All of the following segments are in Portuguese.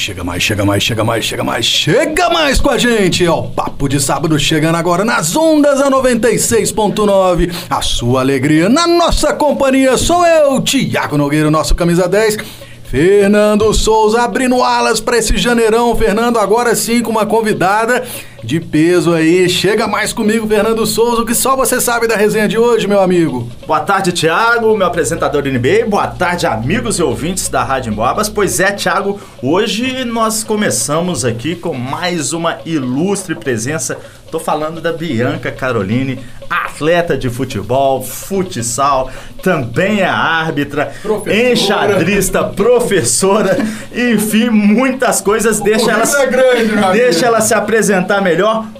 Chega mais, chega mais, chega mais, chega mais, chega mais com a gente! É o Papo de Sábado chegando agora nas ondas a 96.9. A sua alegria na nossa companhia sou eu, Tiago Nogueira, nosso camisa 10. Fernando Souza abrindo alas para esse janeirão. Fernando, agora sim com uma convidada de peso aí. Chega mais comigo, Fernando Souza, o que só você sabe da resenha de hoje, meu amigo. Boa tarde, Thiago, meu apresentador do NBA. Boa tarde, amigos e ouvintes da Rádio Emboabas. Pois é, Thiago, hoje nós começamos aqui com mais uma ilustre presença. Tô falando da Bianca Caroline, atleta de futebol, futsal, também é árbitra, Professora. enxadrista, professora, enfim, muitas coisas. Deixa ela, é grande, amigo. deixa ela se apresentar melhor.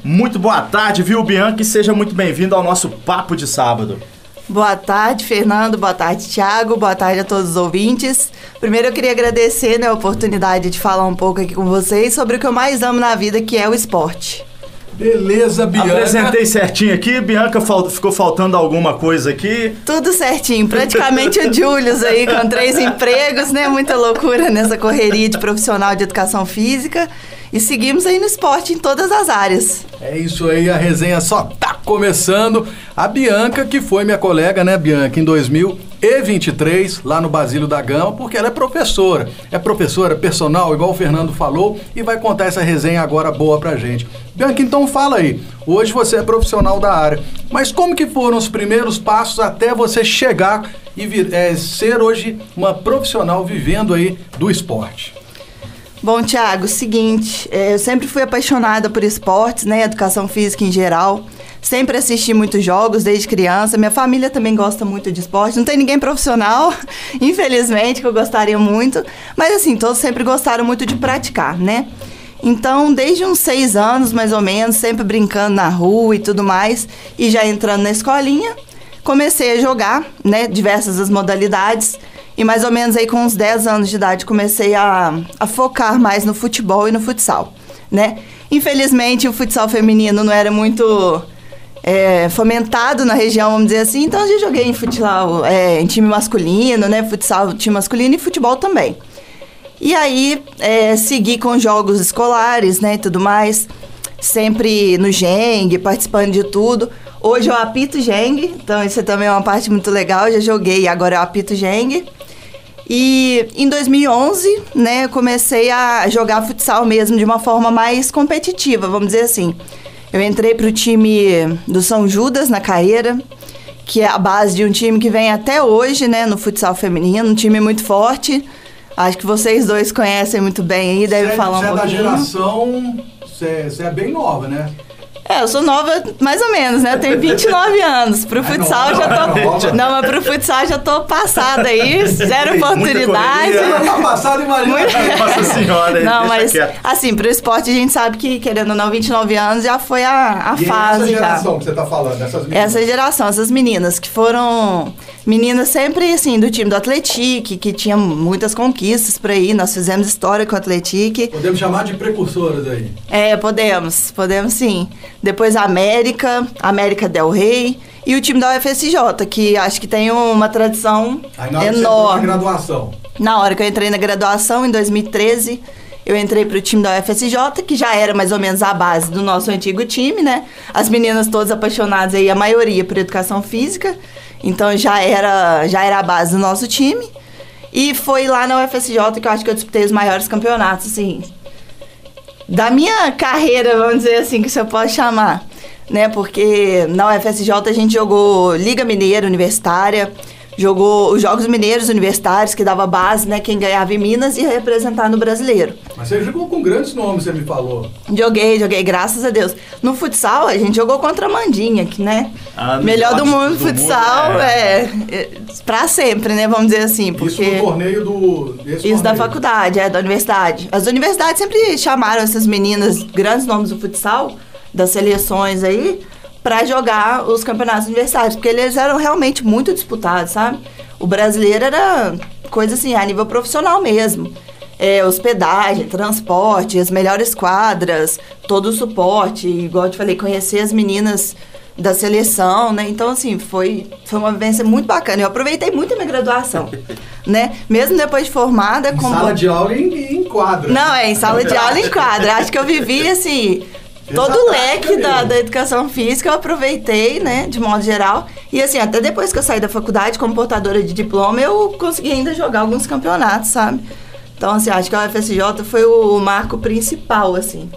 Muito boa tarde, viu, Bianca? E seja muito bem-vindo ao nosso Papo de Sábado. Boa tarde, Fernando. Boa tarde, Thiago. Boa tarde a todos os ouvintes. Primeiro eu queria agradecer né, a oportunidade de falar um pouco aqui com vocês sobre o que eu mais amo na vida, que é o esporte. Beleza, Bianca. Apresentei certinho aqui, Bianca fal- ficou faltando alguma coisa aqui. Tudo certinho, praticamente o Julius aí com três empregos, né? Muita loucura nessa correria de profissional de educação física. E seguimos aí no esporte em todas as áreas. É isso aí, a resenha só tá começando. A Bianca, que foi minha colega, né, Bianca, em 2023, lá no Basílio da Gama, porque ela é professora. É professora personal, igual o Fernando falou, e vai contar essa resenha agora boa pra gente. Bianca, então fala aí. Hoje você é profissional da área, mas como que foram os primeiros passos até você chegar e vir- é, ser hoje uma profissional vivendo aí do esporte? Bom, Thiago, seguinte, é, eu sempre fui apaixonada por esportes, né? Educação física em geral. Sempre assisti muitos jogos desde criança. Minha família também gosta muito de esporte. Não tem ninguém profissional, infelizmente, que eu gostaria muito. Mas assim, todos sempre gostaram muito de praticar, né? Então, desde uns seis anos, mais ou menos, sempre brincando na rua e tudo mais, e já entrando na escolinha, comecei a jogar, né? Diversas as modalidades. E mais ou menos aí com uns 10 anos de idade comecei a, a focar mais no futebol e no futsal, né? Infelizmente o futsal feminino não era muito é, fomentado na região, vamos dizer assim, então eu já joguei em futsal, é, em time masculino, né? Futsal, time masculino e futebol também. E aí, é, segui com jogos escolares, né, e tudo mais. Sempre no Geng, participando de tudo. Hoje eu apito Geng, então isso também é uma parte muito legal. Eu já joguei agora eu apito Geng. E em 2011, né, eu comecei a jogar futsal mesmo de uma forma mais competitiva, vamos dizer assim. Eu entrei para o time do São Judas, na carreira, que é a base de um time que vem até hoje, né, no futsal feminino, um time muito forte. Acho que vocês dois conhecem muito bem aí, devem Você é- falar você um é da pouquinho. geração. Você é bem nova, né? É, eu sou nova, mais ou menos, né? Eu tenho 29 anos. Pro É futsal nova, já é tô. Não, mas pro futsal já tô passada aí, zero oportunidade. Tá passado, Maria. Nossa senhora, Não, deixa mas quieto. assim, pro esporte a gente sabe que, querendo ou não, 29 anos já foi a, a E fase essa já. geração que você tá falando, essas meninas. Essa geração, essas meninas que foram meninas sempre assim do time do Atletique, que tinha muitas conquistas por aí. Nós fizemos história com o Atletique. Podemos chamar de precursoras aí. É, podemos, podemos sim. Depois a América, América Del Rey e o time da UFSJ, que acho que tem uma tradição Aí na hora que você foi na enorme. graduação. Na hora que eu entrei na graduação, em 2013, eu entrei pro time da UFSJ, que já era mais ou menos a base do nosso antigo time, né? As meninas todas apaixonadas aí, a maioria por educação física. Então já era, já era a base do nosso time. E foi lá na UFSJ que eu acho que eu disputei os maiores campeonatos, assim. Da minha carreira, vamos dizer assim, que você pode chamar. Né? Porque na UFSJ a gente jogou Liga Mineira Universitária, jogou os Jogos Mineiros Universitários, que dava base, né? Quem ganhava em Minas ia representar no brasileiro. Mas você jogou com grandes nomes, você me falou. Joguei, joguei, graças a Deus. No futsal, a gente jogou contra a Mandinha, que, né? Ah, melhor do mundo do futsal, mundo, é. é, Pra sempre, né? Vamos dizer assim. Isso Porque... no torneio do. Isso da torneio. faculdade, é, da universidade. As universidades sempre chamaram essas meninas, grandes nomes do futsal, das seleções aí, pra jogar os campeonatos universitários, porque eles eram realmente muito disputados, sabe? O brasileiro era coisa assim, a nível profissional mesmo. É, hospedagem, transporte, as melhores quadras, todo o suporte, igual eu te falei, conhecer as meninas da seleção, né? Então, assim, foi, foi uma vivência muito bacana. Eu aproveitei muito a minha graduação, né? Mesmo depois de formada, Em como... sala de aula e em, em quadra. Não, é em sala de aula em quadra. Acho que eu vivi, assim, todo o leque da, da educação física eu aproveitei, né, de modo geral. E assim, até depois que eu saí da faculdade como portadora de diploma, eu consegui ainda jogar alguns campeonatos, sabe? Então, assim, acho que a UFSJ foi o marco principal, assim.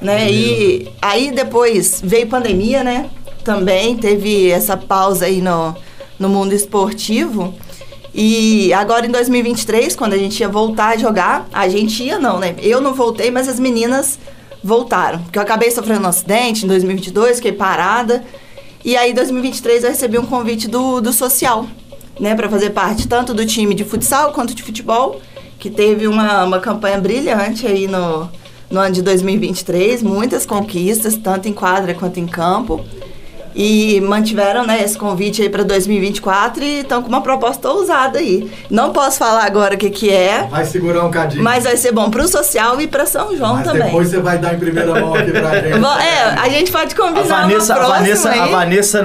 Né? E aí depois veio pandemia, né? Também teve essa pausa aí no, no mundo esportivo. E agora em 2023, quando a gente ia voltar a jogar, a gente ia não, né? Eu não voltei, mas as meninas voltaram. Porque eu acabei sofrendo um acidente em 2022, fiquei parada. E aí, em 2023, eu recebi um convite do, do social, né? Para fazer parte tanto do time de futsal quanto de futebol, que teve uma, uma campanha brilhante aí no, no ano de 2023. Muitas conquistas, tanto em quadra quanto em campo. E mantiveram né, esse convite aí para 2024 e estão com uma proposta ousada aí. Não posso falar agora o que, que é. Vai segurar um cadinho. Mas vai ser bom para o social e para São João mas também. Depois você vai dar em primeira mão aqui pra gente. É, a gente pode combinar. A Vanessa, uma a Vanessa, aí. a Vanessa,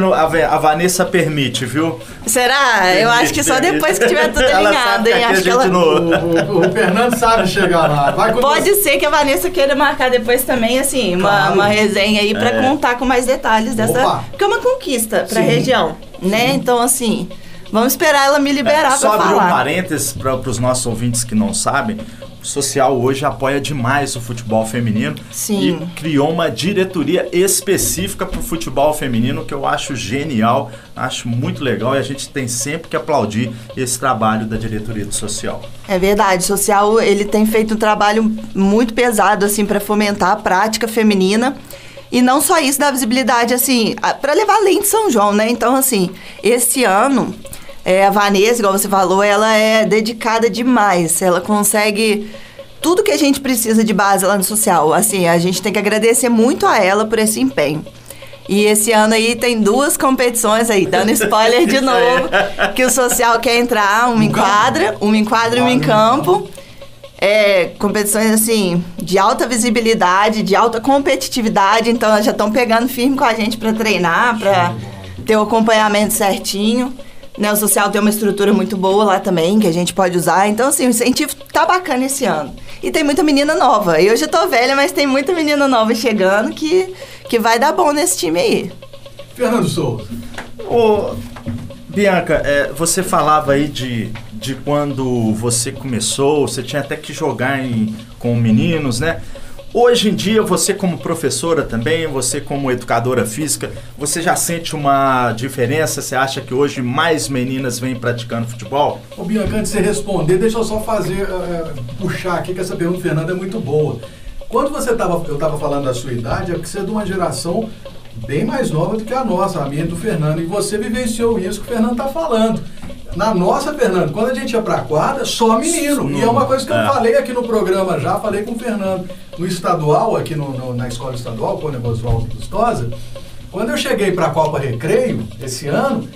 a, Vanessa permite, viu? Será? Permite, Eu acho que só depois que tiver tudo alinhado, hein? Acho que ela... o, o, o, Fernando sabe chegar lá. pode você. ser que a Vanessa queira marcar depois também, assim, uma, claro. uma resenha aí para é. contar com mais detalhes dessa. Opa. Porque é uma conquista para a região, né? Sim. Então, assim. Vamos esperar ela me liberar é, para falar. Só abrir um parênteses para os nossos ouvintes que não sabem. O social hoje apoia demais o futebol feminino Sim. e criou uma diretoria específica para o futebol feminino que eu acho genial, acho muito legal e a gente tem sempre que aplaudir esse trabalho da diretoria do social. É verdade, o social ele tem feito um trabalho muito pesado assim para fomentar a prática feminina. E não só isso, dá visibilidade, assim, para levar além de São João, né? Então, assim, esse ano, é, a Vanessa, igual você falou, ela é dedicada demais. Ela consegue tudo que a gente precisa de base lá no social. Assim, a gente tem que agradecer muito a ela por esse empenho. E esse ano aí tem duas competições aí, dando spoiler de novo, que o social quer entrar, uma em quadra, uma em quadra e uma em campo é, competições assim de alta visibilidade, de alta competitividade, então elas já estão pegando firme com a gente para treinar, para ter o acompanhamento certinho. Né, o social tem uma estrutura muito boa lá também, que a gente pode usar. Então, assim, o incentivo tá bacana esse ano. E tem muita menina nova. Eu já tô velha, mas tem muita menina nova chegando que, que vai dar bom nesse time aí. Fernando Souza. Ô, Bianca, é, você falava aí de de quando você começou, você tinha até que jogar em, com meninos, né? Hoje em dia, você como professora também, você como educadora física, você já sente uma diferença? Você acha que hoje mais meninas vêm praticando futebol? Ô Bianca, antes de você responder, deixa eu só fazer, uh, puxar aqui, que essa pergunta do Fernando é muito boa. Quando você tava, eu estava falando da sua idade, é porque você é de uma geração bem mais nova do que a nossa, a minha e do Fernando, e você vivenciou isso que o Fernando está falando. Na nossa, Fernando, quando a gente ia pra quadra, só menino. E é uma coisa que eu é. falei aqui no programa já, falei com o Fernando. No estadual, aqui no, no, na escola estadual, com o Oswaldo Custosa, quando eu cheguei pra Copa Recreio, esse ano,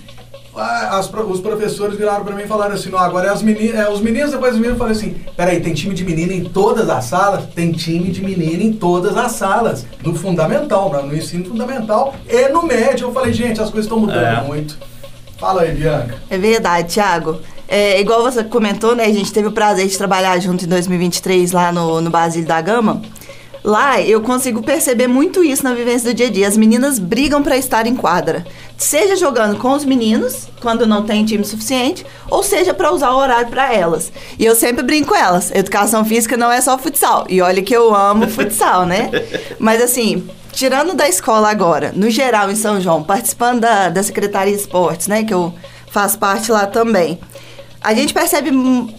as, os professores viraram para mim e falaram assim, não, agora é, as meninas, é os meninos, depois os meninos falaram assim, peraí, tem time de menina em todas as salas? Tem time de menina em todas as salas, no fundamental, no ensino fundamental e no médio. Eu falei, gente, as coisas estão mudando é. muito. Fala aí, Bianca. É verdade, Thiago. É, igual você comentou, né? A gente teve o prazer de trabalhar junto em 2023 lá no, no Basílio da Gama. Lá eu consigo perceber muito isso na vivência do dia a dia. As meninas brigam para estar em quadra. Seja jogando com os meninos, quando não tem time suficiente, ou seja para usar o horário para elas. E eu sempre brinco com elas. Educação física não é só futsal. E olha que eu amo futsal, né? Mas assim, tirando da escola agora, no geral em São João, participando da, da Secretaria de Esportes, né, que eu faço parte lá também, a gente percebe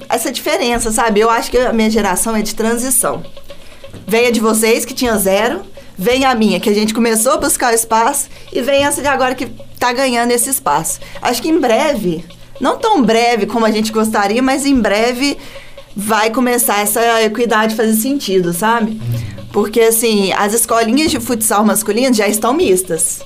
essa diferença, sabe? Eu acho que a minha geração é de transição. Vem a de vocês, que tinha zero, vem a minha, que a gente começou a buscar o espaço, e vem essa de agora que está ganhando esse espaço. Acho que em breve, não tão breve como a gente gostaria, mas em breve vai começar essa equidade fazer sentido, sabe? Porque, assim, as escolinhas de futsal masculino já estão mistas.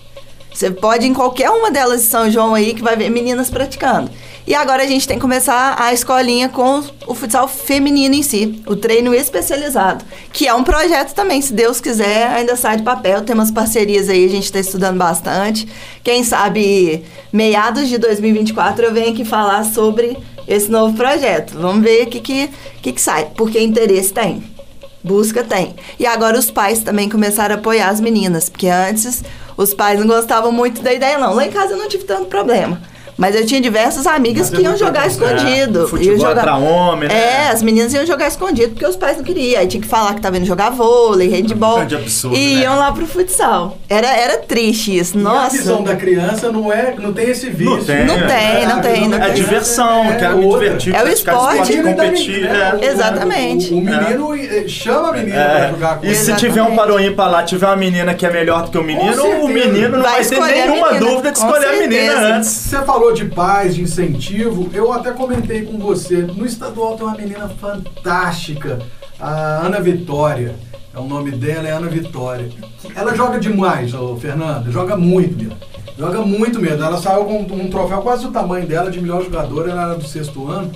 Você pode ir em qualquer uma delas de São João aí que vai ver meninas praticando. E agora a gente tem que começar a escolinha com o futsal feminino em si, o treino especializado, que é um projeto também, se Deus quiser, ainda sai de papel. Tem umas parcerias aí, a gente está estudando bastante. Quem sabe, meados de 2024, eu venho aqui falar sobre esse novo projeto. Vamos ver o que, que, que, que sai. Porque interesse tem. Busca tem. E agora os pais também começaram a apoiar as meninas. Porque antes os pais não gostavam muito da ideia, não. Lá em casa eu não tive tanto problema. Mas eu tinha diversas amigas Mas que iam é jogar muito escondido. É, futebol Iam jogar... pra homem, né? É, as meninas iam jogar escondido porque os pais não queriam. Aí tinha que falar que tava indo jogar vôlei, handball. Grande absurdo, e né? iam lá pro futsal. Era, era triste isso. E a Nossa. visão da criança não é, não tem esse vício. Não tem, Não tem, É, não a tem, visão não É tem. criança diversão, é quero me divertir, É o praticar esporte. esporte, e competir. menina, é. o- Exatamente. O, o menino eh, chama a menina É, pra jogar com E ele. se tiver um paroim pra lá, tiver uma menina que é melhor do que o menino, o menino não Vai ter a nenhuma dúvida de escolher a menina antes. Você falou de paz, de incentivo. Eu até comentei com você. No estadual tem uma menina fantástica, a Ana Vitória. É o nome dela, é Ana Vitória. Ela joga demais, ô Fernanda. Joga muito mesmo. Joga muito mesmo. Ela saiu com um troféu quase do tamanho dela de melhor jogadora, ela era do sexto ano.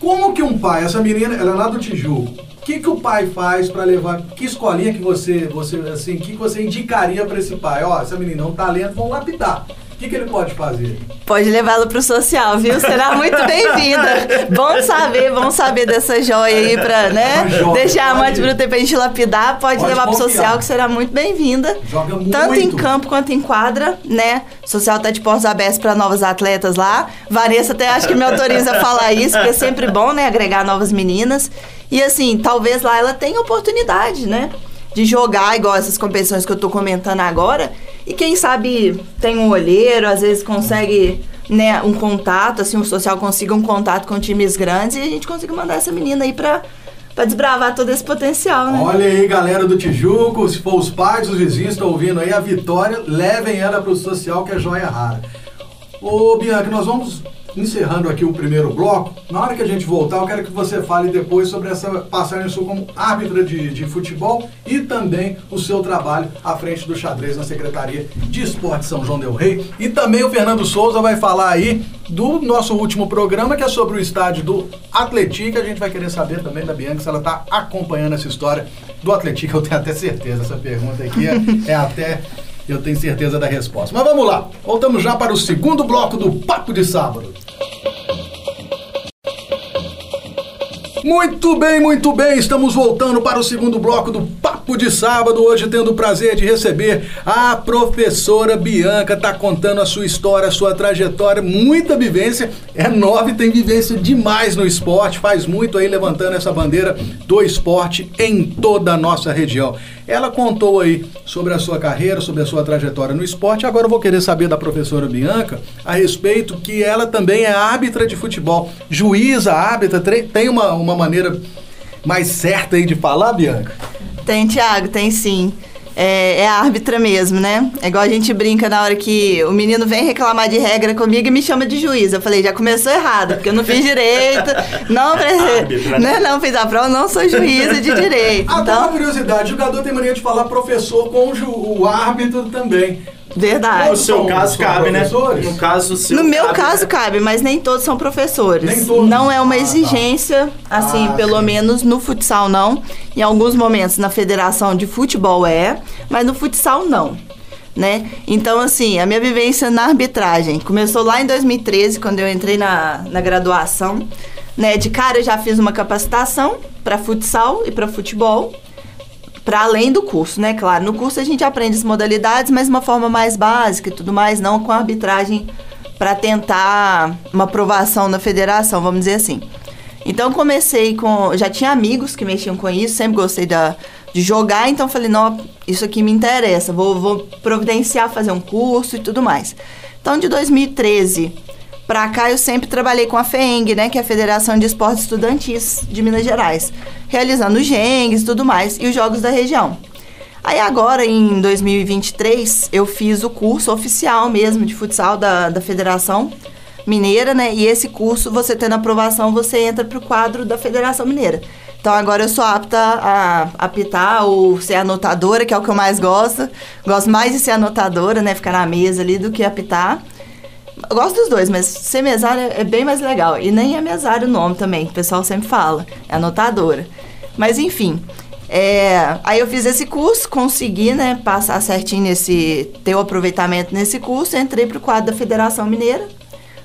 Como que um pai, essa menina, ela é lá do Tijuco, o que, que o pai faz pra levar, que escolinha que você, você assim, que, você indicaria pra esse pai? Ó, essa menina é um talento, vamos lapidar. O que, que ele pode fazer? Pode levá-la pro social, viu? Será muito bem-vinda. Bom saber, bom saber dessa joia aí pra, né? Deixar a mãe pro tempo pra gente lapidar. Pode, Pode levar pro confiar. social, que será muito bem-vinda. Joga muito. Tanto em campo quanto em quadra, né? O social tá de portas abertas para novos atletas lá. Vanessa até acho que me autoriza a falar isso, porque é sempre bom, né? Agregar novas meninas. E assim, talvez lá ela tenha oportunidade, né? De jogar igual essas competições que eu tô comentando agora. E quem sabe tem um olheiro, às vezes consegue, né, um contato, assim, o social consiga um contato com times grandes e a gente consiga mandar essa menina aí pra, pra desbravar todo esse potencial, né? Olha aí, galera do Tijuco, se for os pais, os vizinhos estão ouvindo aí a Vitória, levem ela pro social que é joia rara. Ô Bianca, nós vamos encerrando aqui o primeiro bloco. Na hora que a gente voltar, eu quero que você fale depois sobre essa passagem sua como árbitra de, de futebol e também o seu trabalho à frente do xadrez na Secretaria de Esporte São João del Rei. E também o Fernando Souza vai falar aí do nosso último programa, que é sobre o estádio do Atlético. A gente vai querer saber também da Bianca se ela está acompanhando essa história do Atlético. Eu tenho até certeza, essa pergunta aqui é, é até eu tenho certeza da resposta. Mas vamos lá, voltamos já para o segundo bloco do Papo de Sábado. Muito bem, muito bem. Estamos voltando para o segundo bloco do Papo de Sábado. Hoje tendo o prazer de receber a professora Bianca. Tá contando a sua história, a sua trajetória, muita vivência. É nova e tem vivência demais no esporte. Faz muito aí levantando essa bandeira do esporte em toda a nossa região. Ela contou aí sobre a sua carreira, sobre a sua trajetória no esporte. Agora eu vou querer saber da professora Bianca a respeito que ela também é árbitra de futebol. Juíza, árbitra, tem uma, uma maneira mais certa aí de falar, Bianca? Tem, Thiago, tem sim. É, é árbitra mesmo, né? É igual a gente brinca na hora que o menino vem reclamar de regra comigo e me chama de juiz. Eu falei, já começou errado, porque eu não fiz direito, não, Árbitra, né? não fiz a prova, não sou juíza de direito. Até uma Então, curiosidade, o jogador tem mania de falar professor com o, ju- o árbitro também. Verdade. No seu caso, cabe, né? professores? No caso seu. No meu cabe, caso, né? cabe, mas nem todos são professores. Nem todos? Não é uma Ah, tá. exigência, assim, Ah, pelo sim. menos no futsal não. Em alguns momentos na federação de futebol é, mas no futsal não. Né? Então, assim, a minha vivência na arbitragem começou lá em 2013, quando eu entrei na, na graduação. Né? De cara, eu já fiz uma capacitação para futsal e para futebol para além do curso, né? Claro, no curso a gente aprende as modalidades, mas de uma forma mais básica e tudo mais, não com arbitragem para tentar uma aprovação na federação, vamos dizer assim. Então comecei com, já tinha amigos que mexiam com isso, sempre gostei da, de jogar, então falei, não, isso aqui me interessa, vou, vou providenciar fazer um curso e tudo mais. Então de 2013 Pra cá eu sempre trabalhei com a FEENG, né, que é a Federação de Esportes Estudantis de Minas Gerais, realizando GENGs e tudo mais e os jogos da região. Aí agora, em 2023, eu fiz o curso oficial mesmo de futsal da, da Federação Mineira, né? E esse curso, você tendo aprovação, você entra pro quadro da Federação Mineira. Então agora eu sou apta a apitar ou ser anotadora, que é o que eu mais gosto. Gosto mais de ser anotadora, né? Ficar na mesa ali do que apitar. Eu gosto dos dois, mas ser mesária é bem mais legal. E nem é mesária o nome também, que o pessoal sempre fala. É anotadora. Mas enfim. é, aí eu fiz esse curso, consegui, né, passar certinho nesse. ter o aproveitamento nesse curso, entrei pro quadro da Federação Mineira.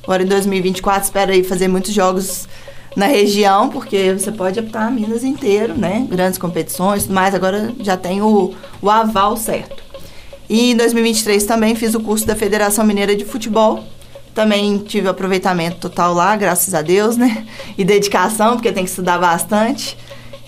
Agora em 2024 espero aí fazer muitos jogos na região, porque você pode optar Minas inteiro, né? Grandes competições, mas agora já tem o, o aval certo. E em 2023 também fiz o curso da Federação Mineira de Futebol. Também tive aproveitamento total lá, graças a Deus, né? E dedicação, porque tem que estudar bastante.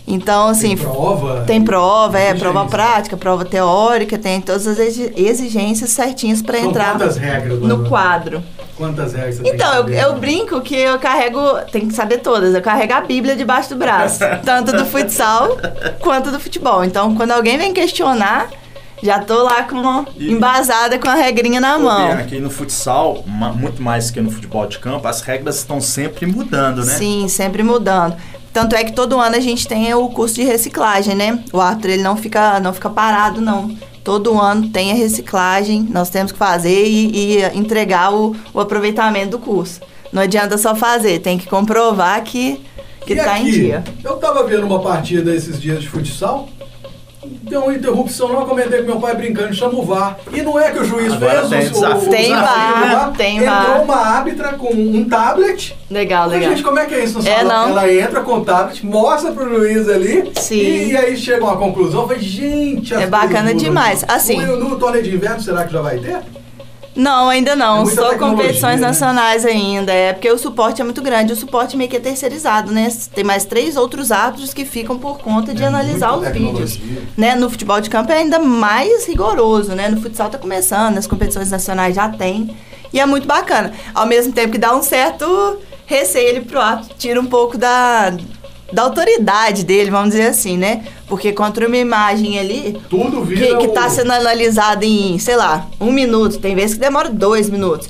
Então, assim. Tem prova? Tem prova, é, Exigência. prova prática, prova teórica, tem todas as exi- exigências certinhas para entrar quantas regras, no quadro. Quantas regras você tem Então, eu, eu brinco que eu carrego, tem que saber todas, eu carrego a Bíblia debaixo do braço, tanto do futsal quanto do futebol. Então, quando alguém vem questionar, já tô lá com uma, E- embasada com a regrinha na mão. Bianca, Aqui no futsal, muito mais que no futebol de campo, as regras estão sempre mudando, né? Sim, sempre mudando. Tanto é que todo ano a gente tem o curso de reciclagem, né? O árbitro ele não fica, não fica parado, não. Todo ano tem a reciclagem, nós temos que fazer e, e entregar o, o aproveitamento do curso. Não adianta só fazer, tem que comprovar que, que E tá aqui, em dia. Eu tava vendo uma partida esses dias de futsal. Deu uma interrupção, não comentei com meu pai brincando, chama o VAR. E não é que o juiz Agora fez tem o, desafio. o, Tem desafio VAR, tem Entrou VAR. uma árbitra com um tablet. Legal, legal. Gente, como é que é isso no É, salão? não. Ela entra com o tablet, mostra pro juiz ali. Sim. E, e aí chega uma conclusão. Eu Falei, gente, É bacana coisas demais. Assim- No, no torneio de inverno, será que já vai ter? Não, ainda É não. muita Só competições né? nacionais ainda. É porque o suporte é muito grande. O suporte meio que é terceirizado, né? Tem mais três outros árbitros que ficam por conta de É analisar os vídeos. Né? No futebol de campo é ainda mais rigoroso, né? No futsal tá começando, nas competições nacionais já tem. E é muito bacana. Ao mesmo tempo que dá um certo receio ele pro árbitro, tira um pouco da, da autoridade dele, vamos dizer assim, né? Porque contra uma imagem ali, Tudo vira que, que o- tá sendo analisado em, sei lá, um minuto. Tem vezes que demora dois minutos.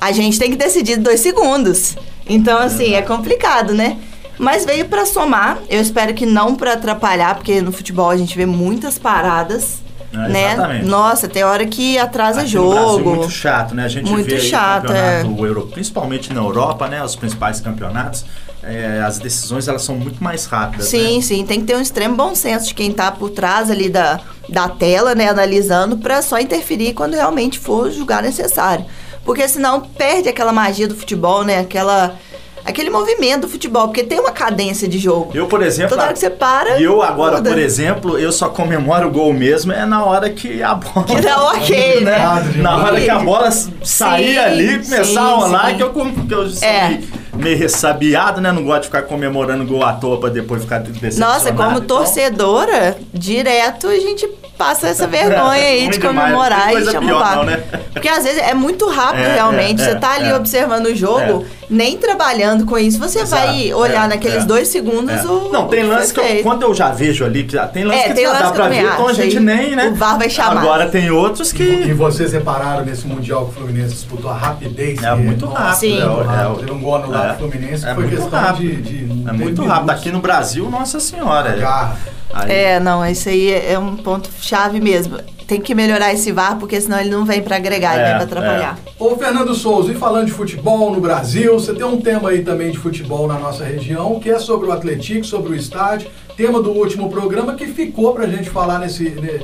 A gente tem que decidir dois segundos. Então, assim, é complicado, né? Mas veio pra somar. Eu espero que não pra atrapalhar, porque no futebol a gente vê muitas paradas. É, né? exatamente. Nossa, tem hora que atrasa Aqui no Brasil, jogo. muito chato, né? A gente Muito vê aí chato, o é. campeonato europeu, principalmente na Europa, né? Os principais campeonatos, é, as decisões elas são muito mais rápidas. Sim, né? sim, tem que ter um extremo bom senso de quem tá por trás ali da, da tela, né, analisando, pra só interferir quando realmente for julgar necessário. Porque senão perde aquela magia do futebol, né, aquela, aquele movimento do futebol, porque tem uma cadência de jogo. Eu, por exemplo, Toda hora que você para, e eu agora, muda. por exemplo, eu só comemoro o gol mesmo é na hora que a bola Que dá ok, né? Na hora que a bola sair Sim, ali, começar sim, a rolar, sim. que eu, que eu É. meio, ressabiado, né? Não gosto de ficar comemorando gol à toa pra depois ficar decepcionado. Nossa, como Então, torcedora, direto a gente passa essa vergonha aí de comemorar e coisa chama pior o VAR. não, né? Porque às vezes é muito rápido É, realmente. é, você é, tá ali é. observando o jogo, nem trabalhando com isso, você Exato, vai olhar é, naqueles é. dois segundos É. o. Não, tem lance que eu, quando eu já vejo ali, que tem lance É, que tem já lance dá que pra ver, então a acho, gente nem, né? o VAR vai chamar. Agora tem outros E que. vocês repararam nesse Mundial que o Fluminense disputou a rapidez? É que- muito rápido. Sim. é, é, Teve um gol anulado é. do Fluminense, É foi muito questão rápido. de, de É muito rápido. Aqui no Brasil, nossa senhora. é- É, não, isso aí é é um ponto chave mesmo. Tem que melhorar esse VAR, porque senão ele não vem pra agregar, ele É, vem pra atrapalhar. Ô Fernando Souza, e falando de futebol no Brasil, você tem um tema aí também de futebol na nossa região, que é sobre o Atlético, sobre o estádio, tema do último programa que ficou pra gente falar nesse. né,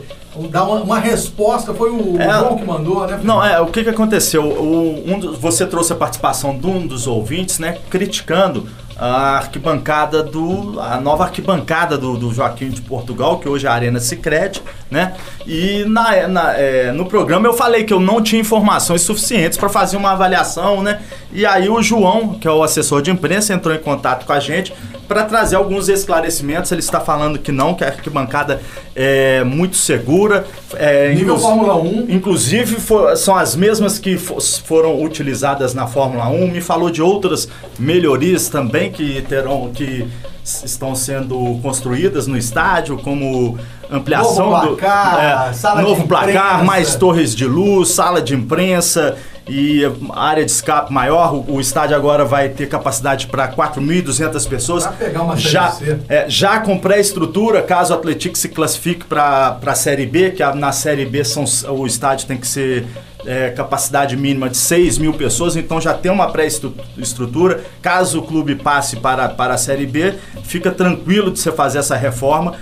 dar uma, uma resposta, foi o É. João que mandou, né? Não, é, o que que aconteceu? O, um dos- você trouxe a participação de um dos ouvintes, né, criticando a arquibancada do. a nova arquibancada do, do Joaquim de Portugal, que hoje é a Arena Sicredi, né? E na, na- é, no programa eu falei que eu não tinha informações suficientes para fazer uma avaliação, né? E aí o João, que é o assessor de imprensa, entrou em contato com a gente para trazer alguns esclarecimentos. Ele está falando que não, que a arquibancada é muito segura. É, Nível Fórmula 1. Inclusive, fo- são as mesmas que fo- foram utilizadas na Fórmula 1. Me falou de outras melhorias também que terão que estão sendo construídas no estádio, como ampliação Novo placar, do de novo placar, imprensa. mais torres de luz, sala de imprensa e área de escape maior. O, o estádio agora vai ter capacidade para 4.200 pessoas. Pra pegar uma já, é, já com pré-estrutura, caso o Atlético se classifique para a Série B, que a- na Série B são, o estádio tem que ser é, capacidade mínima de 6 mil pessoas, então já tem uma pré-estrutura. Caso o clube passe para, para a Série B, fica tranquilo de você fazer essa reforma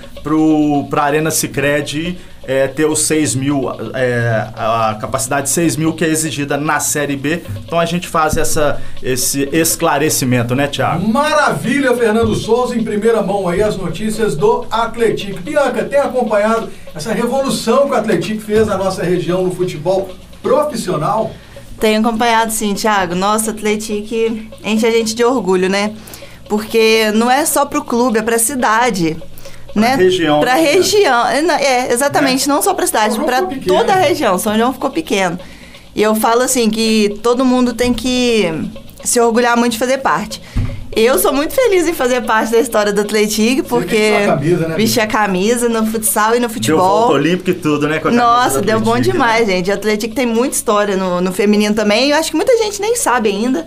para a Arena Sicredi é, ter os 6 mil, é, a capacidade de 6 mil que é exigida na Série B. Então a gente faz essa, esse esclarecimento, né, Thiago? Maravilha, Fernando Souza, em primeira mão aí as notícias do Atlético. Bianca, tem acompanhado essa revolução que o Atlético fez na nossa região no futebol profissional? Tenho acompanhado sim, Thiago. Nossa, Atlético enche a gente de orgulho, né? Porque não é só pro clube, é pra cidade. Pra né? região, Pra né? região. É, É, exatamente, não só pra cidade, pequeno. toda a região. São João ficou pequeno. E eu falo assim que todo mundo tem que se orgulhar muito de fazer parte. Eu sou muito feliz em fazer parte da história do Atlético, porque a camisa, né, vesti a camisa no futsal e no Deu futebol. volta olímpica e tudo, né? Nossa, deu bom demais, né? gente. O Atlético tem muita história no, no feminino também. Eu acho que muita gente nem sabe ainda.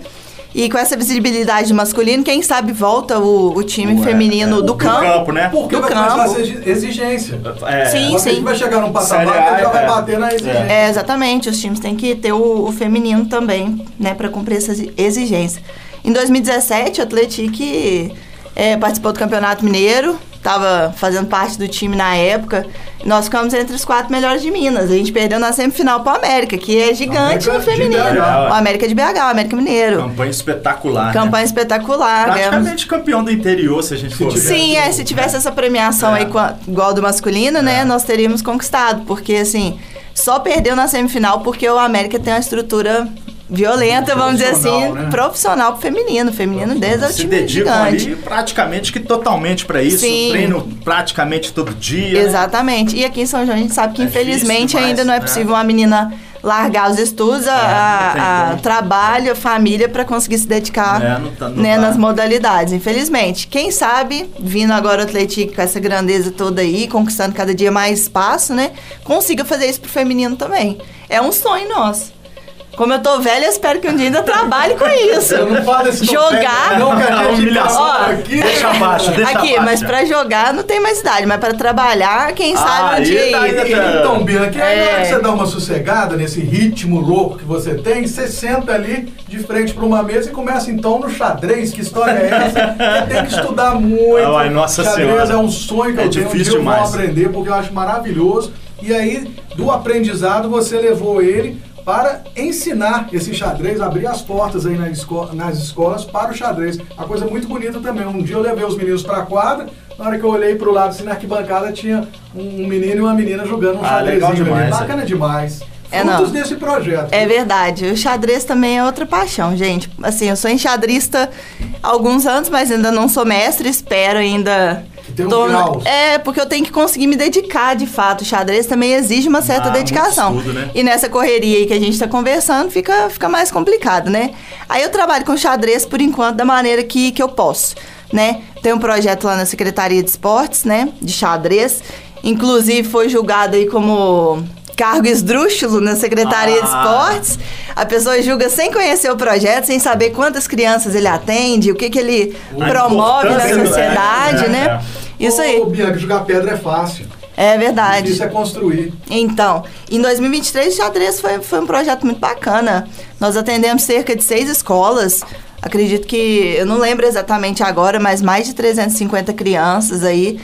E com essa visibilidade do masculino, quem sabe volta o, o time Ué, feminino é, do do campo. campo, né? Porque Do vai campo. exigência. É, Sim, O Atlético vai chegar num patamar que ele já vai é. bater na exigência. É, exatamente. Os times têm que ter o, o feminino também, né, para cumprir essa exi- exigência. Em 2017, o Atlético é, participou do Campeonato Mineiro, estava fazendo parte do time na época. Nós ficamos entre os quatro melhores de Minas. A gente perdeu na semifinal para o América, que é gigante América no feminino. O América de BH, o América Mineiro. Campanha espetacular. né? Campanha espetacular. ganhamos- Praticamente campeão do interior, se a gente for Sim, é, se tivesse essa premiação É. aí igual do masculino, né, nós teríamos conquistado, porque assim, só perdeu na semifinal porque o América tem uma estrutura violenta, vamos dizer assim, Profissional, né? profissional pro feminino, feminino desde é o Se dedicam gigante. ali praticamente que totalmente pra isso. Sim. Treino praticamente todo dia. né? Exatamente. E aqui em São João a gente sabe que É infelizmente difícil ainda não é né? possível uma menina largar os estudos, tem a- a trabalho, a família para conseguir se dedicar É, não tá- não né, tá. nas modalidades, infelizmente. Quem sabe, vindo agora o Atlético com essa grandeza toda aí, conquistando cada dia mais espaço, né, consiga fazer isso pro feminino também. É um sonho nosso. Como eu tô velha, eu espero que um dia ainda trabalhe com isso. Eu não falo esse Jogar. Não, que a A gente humilhação Ó, aqui. Deixa abaixo, deixa Aqui, abaixo. mas pra jogar não tem mais idade, mas pra trabalhar, quem Ah, sabe um dia. tá- aí tá- Então, Bianca, aí na hora É. que você dá uma sossegada nesse ritmo louco que você tem, você senta ali de frente para uma mesa e começa então no xadrez. Que história é essa? Você tem que estudar muito. Ai, nossa xadrez Senhora. é um sonho que É eu tenho. Um difícil dia eu vou aprender porque eu acho maravilhoso. E aí, do aprendizado, você levou ele para ensinar esse xadrez, abrir as portas aí na esco- nas escolas para o xadrez. Uma coisa muito bonita também. Um dia eu levei os meninos para a quadra, na hora que eu olhei para o lado, assim, na arquibancada, tinha um menino e uma menina jogando um Ah, legal xadrezinho ali. demais, Bacana demais. É, Frutos não. desse projeto. É verdade. O xadrez também é outra paixão, gente. Assim, eu sou enxadrista há alguns anos, mas ainda não sou mestre. Espero ainda. Tem um tô- grau. É, porque eu tenho que conseguir me dedicar de fato. O xadrez também exige uma certa Ah, dedicação. estudo, né? E nessa correria aí que a gente tá conversando, fica, fica mais complicado, né? Aí eu trabalho com xadrez por enquanto da maneira que, que eu posso, né? Tem um projeto lá na Secretaria de Esportes, né? De xadrez. Inclusive foi julgado aí como cargo esdrúxulo na Secretaria de Ah. Esportes. A pessoa julga sem conhecer o projeto, sem saber quantas crianças ele atende, o que, que ele A promove na importância, sociedade, é, né? é. Isso Ô, aí. Bianca, jogar pedra é fácil. É verdade. Isso é construir. Então, em 2023, o xadrez foi, foi um projeto muito bacana. Nós atendemos cerca de seis escolas. Acredito que, eu não lembro exatamente agora, mas mais de 350 crianças aí.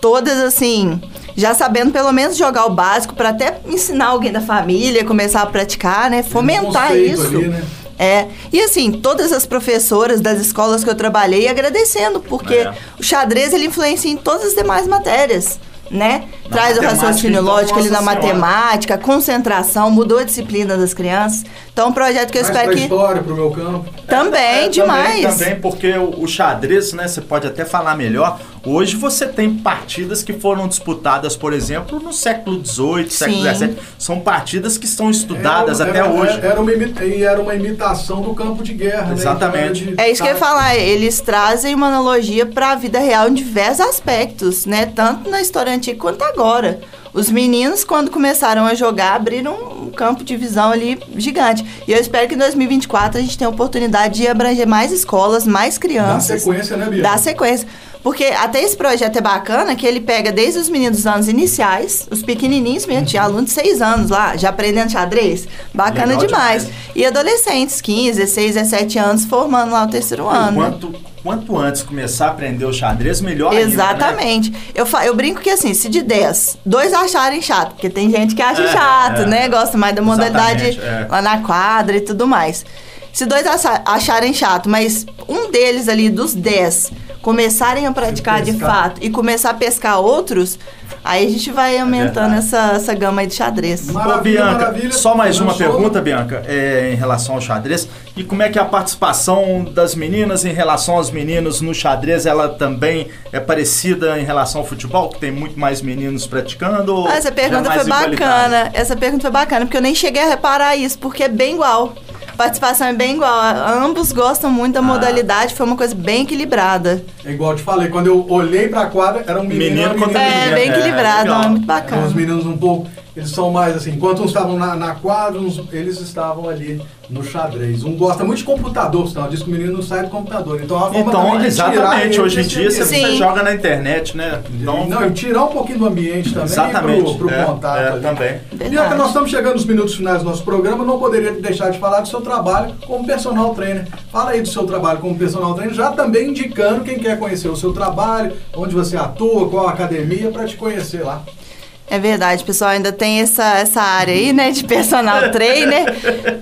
Todas, assim, já sabendo pelo menos jogar o básico para até ensinar alguém da família, começar a praticar, né? Fomentar conceito isso. ali, né? É, e assim, todas as professoras das escolas que eu trabalhei agradecendo, porque É. o xadrez ele influencia em todas as demais matérias, né? Na Traz o raciocínio então, lógico ali na senhora. matemática, concentração, mudou a disciplina das crianças. Então, é um projeto que eu espero que história, pro meu campo. também É, demais. Também, também, porque o, o xadrez, né, você pode até falar melhor. Hoje você tem partidas que foram disputadas, por exemplo, no século XVIII, século. XVII. São partidas que estão estudadas Era- até era- hoje. Era uma, e era uma imitação do campo de guerra, né? Exatamente. Então, era de- É isso que eu ia tá- falar, eles trazem uma analogia para a vida real em diversos aspectos, né? Tanto na história antiga quanto agora. Os meninos, quando começaram a jogar, abriram um campo de visão ali gigante. E eu espero que em 2024 a gente tenha a oportunidade de abranger mais escolas, mais Dá crianças. sequência, né, Bia? Dá sequência. Porque até esse projeto é bacana que ele pega desde os meninos dos anos iniciais, os pequenininhos mesmo, tinha alunos de 6 anos lá, já aprendendo xadrez. Bacana Legal demais. demais. E adolescentes, 15, 16, 17 anos, formando lá o terceiro ano. Enquanto quanto antes começar a aprender o xadrez, melhor ainda, né? Exatamente. Eu, fa- eu brinco que assim, se de 10, dois acharem chato, porque tem gente que acha É, chato, é. né? Gosta mais da modalidade Exatamente, é. lá na quadra e tudo mais. Se dois acha- acharem chato, mas um deles ali, dos 10, começarem a praticar de fato e começar a pescar outros, aí a gente vai aumentando É essa, essa gama aí de xadrez. Mas- Ô, Maravilha, Bianca, maravilha. só mais uma pergunta. Bianca, é, em relação ao xadrez. E como é que a participação das meninas em relação aos meninos no xadrez? Ela também é parecida em relação ao futebol, que tem muito mais meninos praticando? Ah, Essa é pergunta foi bacana. Essa pergunta foi bacana, porque eu nem cheguei a reparar isso, porque é bem igual. A participação é bem igual. Ambos gostam muito da Ah. modalidade, foi uma coisa bem equilibrada. É igual eu te falei, quando eu olhei pra quadra, era um menino, Menino uma contra. É, menino, bem é, equilibrado, legal. é muito Os bacana. meninos um pouco, eles são mais assim, enquanto uns estavam na, na quadra, uns- eles estavam ali no xadrez. Um gosta muito de computador, senão diz que o menino não sai do computador. Então, é Então, exatamente, hoje em dia você, joga na internet, né? Então, Não, e tirar um pouquinho do ambiente também Exatamente, pro, pro é, contato é, também. Bianca, Verdade. nós estamos chegando nos minutos finais do nosso programa, não poderia deixar de falar do seu trabalho como personal trainer. Fala aí do seu trabalho como personal trainer, já também indicando quem quer conhecer o seu trabalho, onde você atua, qual a academia, para te conhecer lá. É verdade, pessoal, ainda tem essa, essa área aí, né, de personal trainer.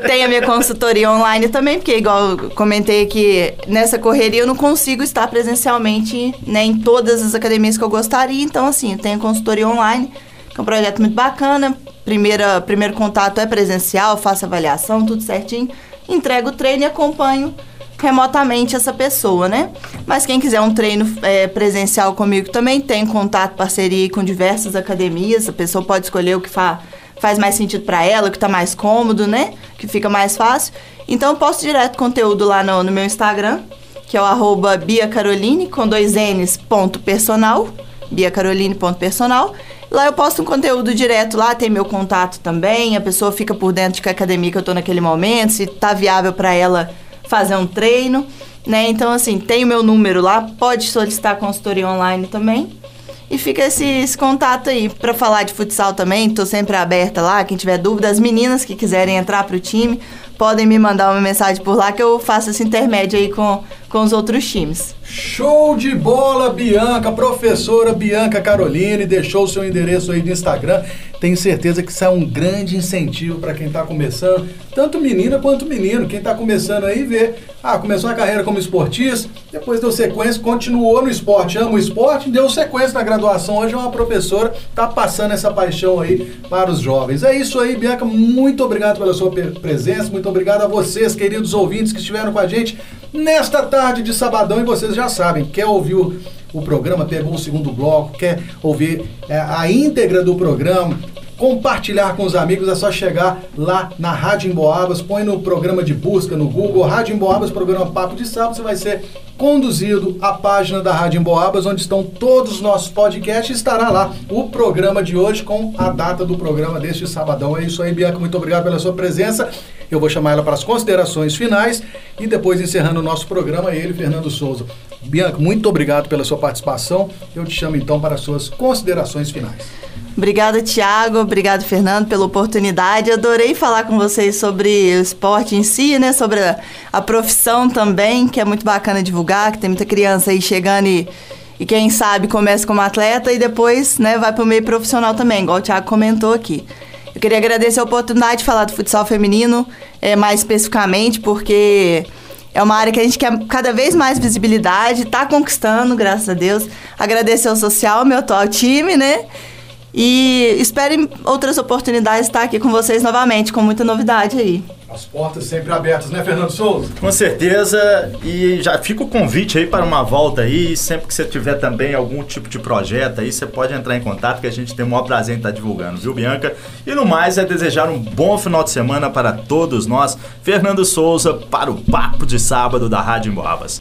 tem a minha consultoria online também, porque igual eu comentei aqui, nessa correria eu não consigo estar presencialmente né, em todas as academias que eu gostaria. Então, assim, eu tenho consultoria online, que é um projeto muito bacana. Primeira, primeiro contato é presencial, faço avaliação, tudo certinho. Entrego o treino e acompanho remotamente essa pessoa, né? Mas quem quiser um treino é, presencial comigo também tem contato, parceria com diversas academias. A pessoa pode escolher o que fa faz mais sentido para ela, o que tá mais cômodo, né? Que fica mais fácil. Então eu posto direto conteúdo lá no, no meu Instagram, que é o arroba biacaroline, com dois N's, ponto personal, biacaroline.personal. Lá eu posto um conteúdo direto lá, tem meu contato também, a pessoa fica por dentro de que academia que eu tô naquele momento, se tá viável para ela fazer um treino, né? Então, assim, tem o meu número lá, pode solicitar consultoria online também. E fica esse, esse contato aí para falar de futsal também, tô sempre aberta lá, quem tiver dúvida, as meninas que quiserem entrar pro time, podem me mandar uma mensagem por lá que eu faço esse intermédio aí com, com os outros times. Show de bola, Bianca, professora Bianca Caroline, deixou o seu endereço aí no Instagram. Tenho certeza que isso é um grande incentivo para quem está começando, tanto menina quanto menino. Quem está começando aí vê, ah, começou a carreira como esportista, depois deu sequência, continuou no esporte, ama o esporte, deu sequência na graduação. Hoje é uma professora, está passando essa paixão aí para os jovens. É isso aí, Bianca, muito obrigado pela sua presença, muito obrigado a vocês, queridos ouvintes que estiveram com a gente nesta tarde de sabadão e vocês já sabem, quer ouvir o, o programa, pegou o segundo bloco, quer ouvir é, a íntegra do programa, compartilhar com os amigos, é só chegar lá na Rádio Emboabas, põe no programa de busca no Google, Rádio Emboabas, programa Papo de Sábado, você vai ser conduzido à página da Rádio Emboabas, onde estão todos os nossos podcasts, estará lá o programa de hoje com a data do programa deste sabadão. É isso aí, Bianca, muito obrigado pela sua presença. Eu vou chamar ela para as considerações finais e depois encerrando o nosso programa, ele, Fernando Souza. Bianca, muito obrigado pela sua participação. Eu te chamo então para as suas considerações finais. Obrigada, Tiago. Obrigado, Fernando, pela oportunidade. Adorei falar com vocês sobre o esporte em si, né? Sobre a, a profissão também, que é muito bacana divulgar, que tem muita criança aí chegando e, e quem sabe começa como atleta e depois né, vai para o meio profissional também, igual o Tiago comentou aqui. Eu queria agradecer a oportunidade de falar do futsal feminino, é, mais especificamente, porque é uma área que a gente quer cada vez mais visibilidade, está conquistando, graças a Deus. Agradecer ao social, meu atual time, né? E espero em outras oportunidades estar aqui com vocês novamente, com muita novidade aí. As portas sempre abertas, né, Fernando Souza? Com certeza, e já fica o convite aí para uma volta aí, sempre que você tiver também algum tipo de projeto aí, você pode entrar em contato que a gente tem o maior prazer em estar divulgando, viu Bianca? E no mais é desejar um bom final de semana para todos nós. Fernando Souza para o Papo de Sábado da Rádio Emboabas.